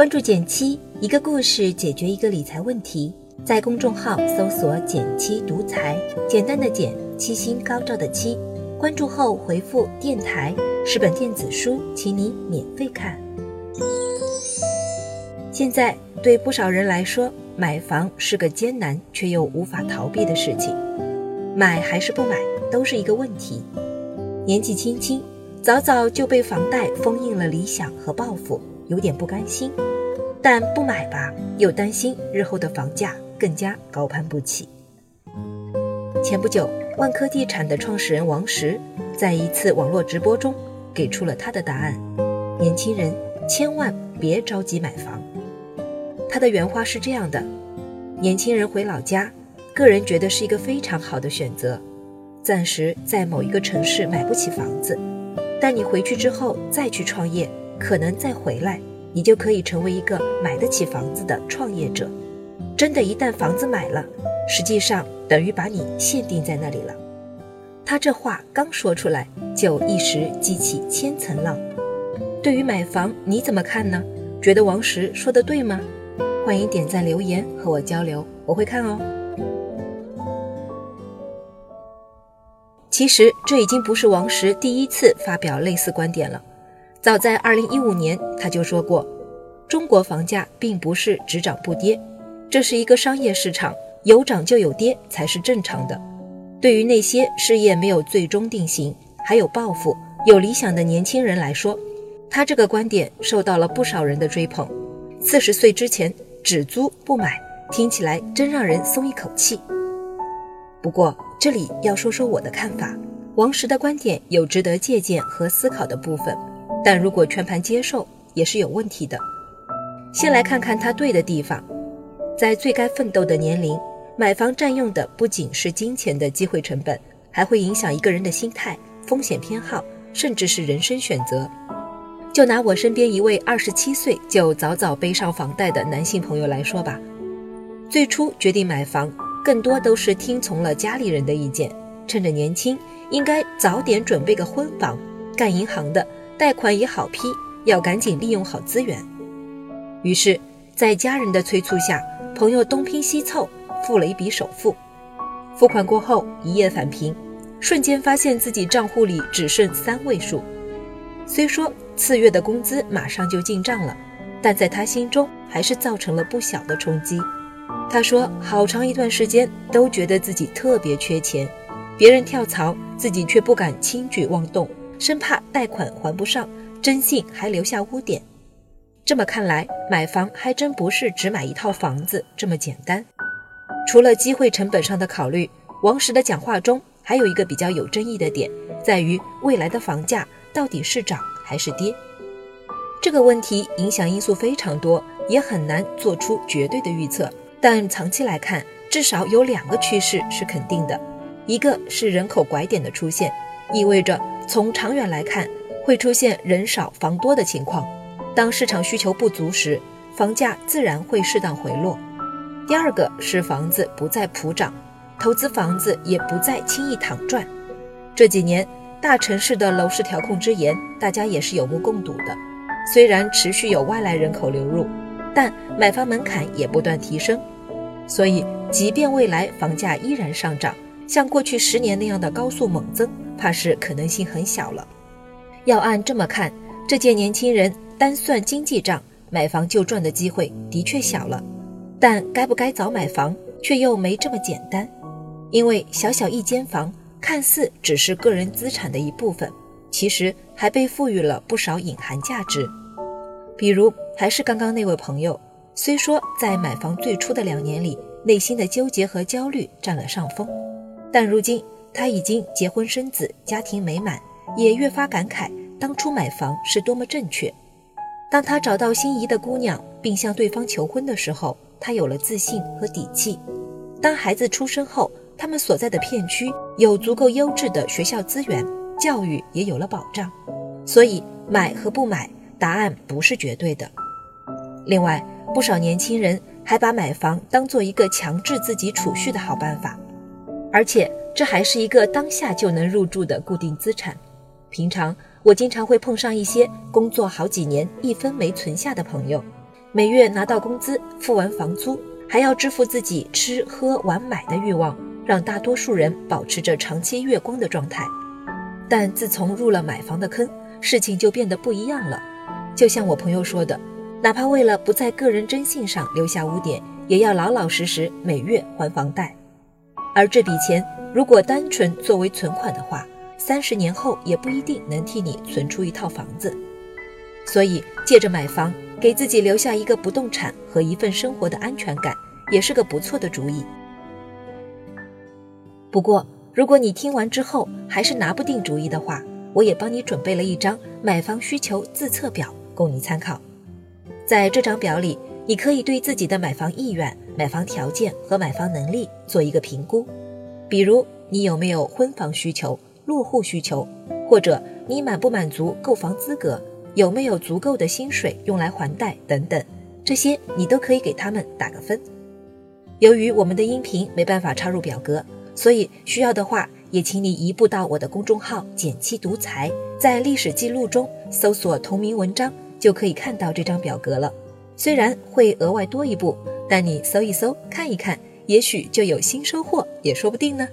关注减七，一个故事解决一个理财问题。在公众号搜索“减七独裁，简单的减，七星高照的七。关注后回复“电台”，十本电子书，请你免费看。现在对不少人来说，买房是个艰难却又无法逃避的事情。买还是不买，都是一个问题。年纪轻轻，早早就被房贷封印了理想和抱负，有点不甘心。但不买吧，又担心日后的房价更加高攀不起。前不久，万科地产的创始人王石在一次网络直播中给出了他的答案：年轻人千万别着急买房。他的原话是这样的：年轻人回老家，个人觉得是一个非常好的选择。暂时在某一个城市买不起房子，但你回去之后再去创业，可能再回来，你就可以成为一个买得起房子的创业者。真的，一旦房子买了，实际上等于把你限定在那里了。他这话刚说出来，就一时激起千层浪。对于买房，你怎么看呢？觉得王石说的对吗？欢迎点赞留言和我交流，我会看哦。其实这已经不是王石第一次发表类似观点了。早在2015年，他就说过，中国房价并不是只涨不跌，这是一个商业市场，有涨就有跌才是正常的。对于那些事业没有最终定型，还有抱负、有理想的年轻人来说，他这个观点受到了不少人的追捧。四十岁之前只租不买，听起来真让人松一口气。不过，这里要说说我的看法，王石的观点有值得借鉴和思考的部分，但如果全盘接受也是有问题的。先来看看他对的地方，在最该奋斗的年龄，买房占用的不仅是金钱的机会成本，还会影响一个人的心态、风险偏好，甚至是人生选择。就拿我身边一位二十七岁就早早背上房贷的男性朋友来说吧，最初决定买房。更多都是听从了家里人的意见，趁着年轻，应该早点准备个婚房。干银行的，贷款也好批，要赶紧利用好资源。于是，在家人的催促下，朋友东拼西凑，付了一笔首付。付款过后，一夜返贫，瞬间发现自己账户里只剩三位数。虽说次月的工资马上就进账了，但在他心中还是造成了不小的冲击。他说：“好长一段时间都觉得自己特别缺钱，别人跳槽，自己却不敢轻举妄动，生怕贷款还不上，征信还留下污点。这么看来，买房还真不是只买一套房子这么简单。除了机会成本上的考虑，王石的讲话中还有一个比较有争议的点，在于未来的房价到底是涨还是跌。这个问题影响因素非常多，也很难做出绝对的预测。”但长期来看，至少有两个趋势是肯定的，一个是人口拐点的出现，意味着从长远来看会出现人少房多的情况。当市场需求不足时，房价自然会适当回落。第二个是房子不再普涨，投资房子也不再轻易躺赚。这几年大城市的楼市调控之严，大家也是有目共睹的。虽然持续有外来人口流入。但买房门槛也不断提升，所以即便未来房价依然上涨，像过去十年那样的高速猛增，怕是可能性很小了。要按这么看，这届年轻人单算经济账，买房就赚的机会的确小了。但该不该早买房，却又没这么简单，因为小小一间房，看似只是个人资产的一部分，其实还被赋予了不少隐含价值。比如，还是刚刚那位朋友，虽说在买房最初的两年里，内心的纠结和焦虑占了上风，但如今他已经结婚生子，家庭美满，也越发感慨当初买房是多么正确。当他找到心仪的姑娘，并向对方求婚的时候，他有了自信和底气。当孩子出生后，他们所在的片区有足够优质的学校资源，教育也有了保障。所以，买和不买。答案不是绝对的。另外，不少年轻人还把买房当做一个强制自己储蓄的好办法，而且这还是一个当下就能入住的固定资产。平常我经常会碰上一些工作好几年一分没存下的朋友，每月拿到工资，付完房租，还要支付自己吃喝玩买的欲望，让大多数人保持着长期月光的状态。但自从入了买房的坑，事情就变得不一样了。就像我朋友说的，哪怕为了不在个人征信上留下污点，也要老老实实每月还房贷。而这笔钱如果单纯作为存款的话，三十年后也不一定能替你存出一套房子。所以，借着买房给自己留下一个不动产和一份生活的安全感，也是个不错的主意。不过，如果你听完之后还是拿不定主意的话，我也帮你准备了一张买房需求自测表，供你参考。在这张表里，你可以对自己的买房意愿、买房条件和买房能力做一个评估。比如，你有没有婚房需求、落户需求，或者你满不满足购房资格，有没有足够的薪水用来还贷等等，这些你都可以给他们打个分。由于我们的音频没办法插入表格，所以需要的话。也请你移步到我的公众号“简七独裁”，在历史记录中搜索同名文章，就可以看到这张表格了。虽然会额外多一步，但你搜一搜看一看，也许就有新收获，也说不定呢。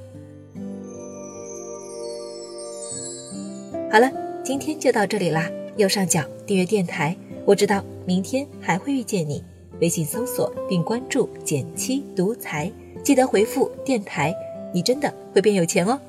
好了，今天就到这里啦。右上角订阅电台，我知道明天还会遇见你。微信搜索并关注“简七独裁”，记得回复“电台”，你真的会变有钱哦。